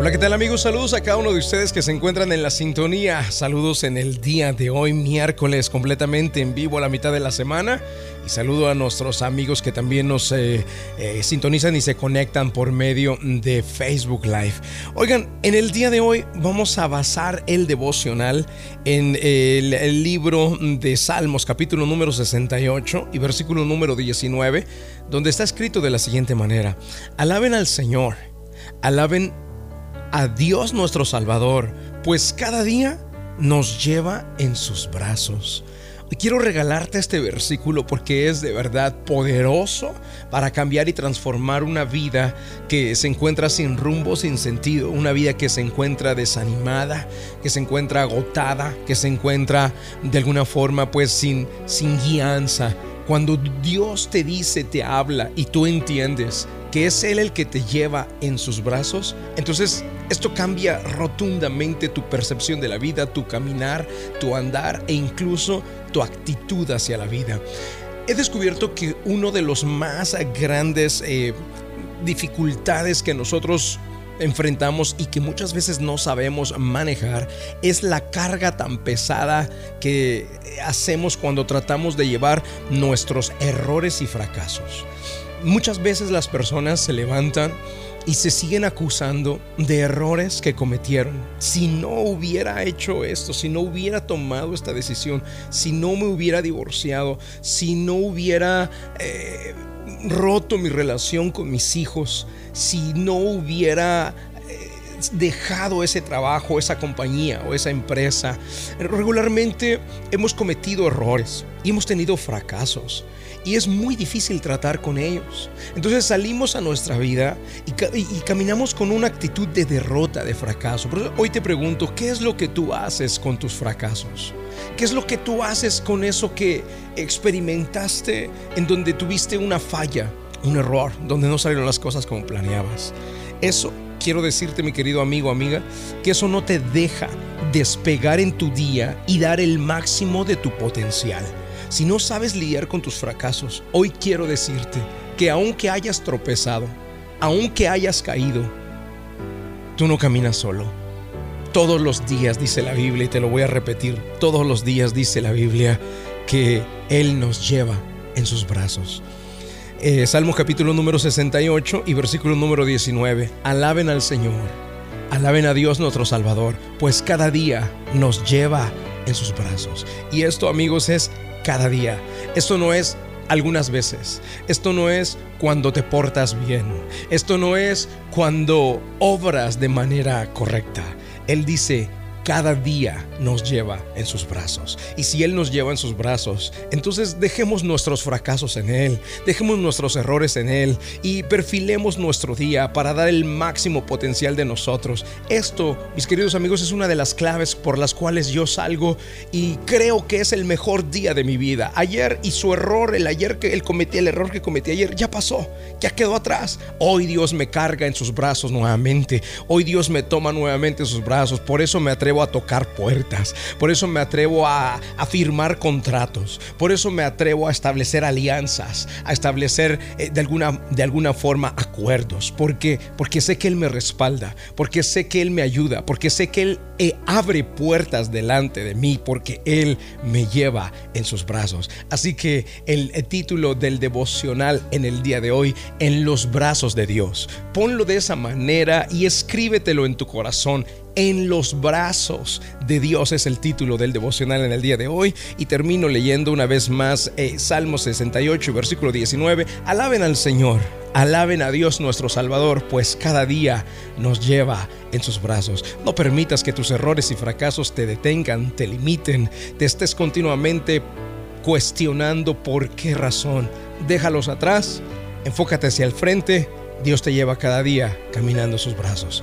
Hola, ¿qué tal amigos? Saludos a cada uno de ustedes que se encuentran en la sintonía. Saludos en el día de hoy, miércoles, completamente en vivo a la mitad de la semana. Y saludo a nuestros amigos que también nos eh, eh, sintonizan y se conectan por medio de Facebook Live. Oigan, en el día de hoy vamos a basar el devocional en el, el libro de Salmos, capítulo número 68 y versículo número 19, donde está escrito de la siguiente manera. Alaben al Señor, alaben a Dios nuestro Salvador, pues cada día nos lleva en sus brazos. Quiero regalarte este versículo porque es de verdad poderoso para cambiar y transformar una vida que se encuentra sin rumbo, sin sentido, una vida que se encuentra desanimada, que se encuentra agotada, que se encuentra de alguna forma pues sin, sin guianza. Cuando Dios te dice, te habla y tú entiendes que es Él el que te lleva en sus brazos, entonces esto cambia rotundamente tu percepción de la vida, tu caminar, tu andar e incluso tu actitud hacia la vida. He descubierto que uno de los más grandes eh, dificultades que nosotros enfrentamos y que muchas veces no sabemos manejar es la carga tan pesada que hacemos cuando tratamos de llevar nuestros errores y fracasos. Muchas veces las personas se levantan y se siguen acusando de errores que cometieron. Si no hubiera hecho esto, si no hubiera tomado esta decisión, si no me hubiera divorciado, si no hubiera eh, roto mi relación con mis hijos, si no hubiera dejado ese trabajo, esa compañía o esa empresa. Regularmente hemos cometido errores y hemos tenido fracasos y es muy difícil tratar con ellos. Entonces salimos a nuestra vida y, caminamos con una actitud de derrota, de fracaso. Pero hoy te pregunto, ¿qué es lo que tú haces con tus fracasos? ¿Qué es lo que tú haces con eso que experimentaste en donde tuviste una falla, un error, donde no salieron las cosas como planeabas? Eso quiero decirte, mi querido amigo, amiga, que eso no te deja despegar en tu día y dar el máximo de tu potencial. Si no sabes lidiar con tus fracasos, hoy quiero decirte que aunque hayas tropezado, aunque hayas caído, tú no caminas solo. Todos los días dice la Biblia, y te lo voy a repetir, todos los días dice la Biblia que Él nos lleva en sus brazos. Eh, Salmo capítulo número 68 y versículo número 19. Alaben al Señor, alaben a Dios nuestro Salvador, pues cada día nos lleva en sus brazos. Y esto amigos es cada día. Esto no es algunas veces. Esto no es cuando te portas bien. Esto no es cuando obras de manera correcta. Él dice, cada día nos lleva en sus brazos. Y si Él nos lleva en sus brazos, entonces dejemos nuestros fracasos en Él, dejemos nuestros errores en Él y perfilemos nuestro día para dar el máximo potencial de nosotros. Esto, mis queridos amigos, es una de las claves por las cuales yo salgo y creo que es el mejor día de mi vida. Ayer y su error, el ayer que Él cometí, el error que cometí ayer, ya pasó, ya quedó atrás. Hoy Dios me carga en sus brazos nuevamente. Hoy Dios me toma nuevamente en sus brazos. Por eso me atrevo a tocar puertas, por eso me atrevo a, firmar contratos, por eso me atrevo a establecer alianzas, a establecer eh, de, alguna, de alguna forma acuerdos, porque, porque sé que Él me respalda, porque sé que Él me ayuda, porque sé que Él eh, abre puertas delante de mí, porque Él me lleva en sus brazos. Así que el, el título del devocional en el día de hoy, en los brazos de Dios, ponlo de esa manera y escríbetelo en tu corazón en los brazos de Dios es el título del devocional en el día de hoy. Y termino leyendo una vez más eh, Salmo 68 versículo 19 alaben al Señor alaben a Dios nuestro Salvador pues cada día nos lleva en sus brazos. No permitas que tus errores y fracasos te detengan te limiten te estés continuamente cuestionando por qué razón. Déjalos atrás enfócate hacia el frente. Dios te lleva cada día caminando sus brazos.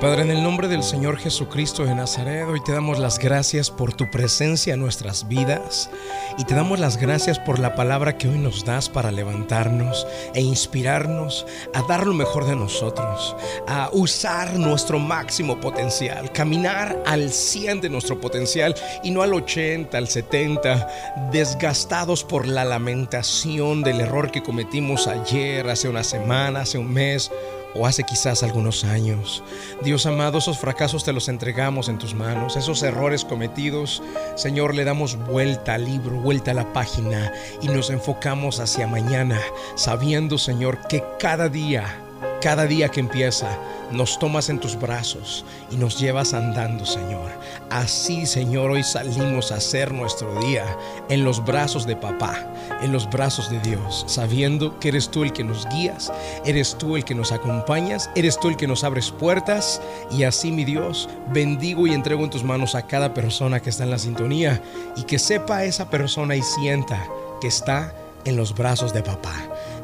Padre, en el nombre del Señor Jesucristo de Nazaret, hoy te damos las gracias por tu presencia en nuestras vidas y te damos las gracias por la palabra que hoy nos das para levantarnos e inspirarnos a dar lo mejor de nosotros, a usar nuestro máximo potencial, caminar al 100 de nuestro potencial y no al 80, al 70, desgastados por la lamentación del error que cometimos ayer, hace una semana, hace un mes o hace quizás algunos años. Dios amado, esos fracasos te los entregamos en tus manos, esos errores cometidos, Señor, le damos vuelta al libro, vuelta a la página y nos enfocamos hacia mañana, sabiendo, Señor, que cada día cada día que empieza, nos tomas en tus brazos y nos llevas andando, Señor. Así, Señor, hoy salimos a hacer nuestro día en los brazos de papá, en los brazos de Dios, sabiendo que eres tú el que nos guías, eres tú el que nos acompañas, eres tú el que nos abres puertas. Y así, mi Dios, bendigo y entrego en tus manos a cada persona que está en la sintonía y que sepa esa persona y sienta que está en los brazos de papá.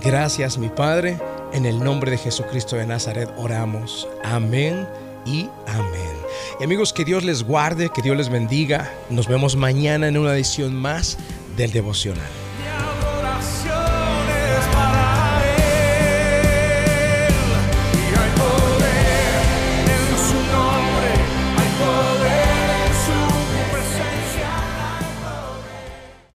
Gracias, mi Padre en el nombre de Jesucristo de Nazaret oramos. Amén y amén. Y amigos, que Dios les guarde, que Dios les bendiga. Nos vemos mañana en una edición más del devocional.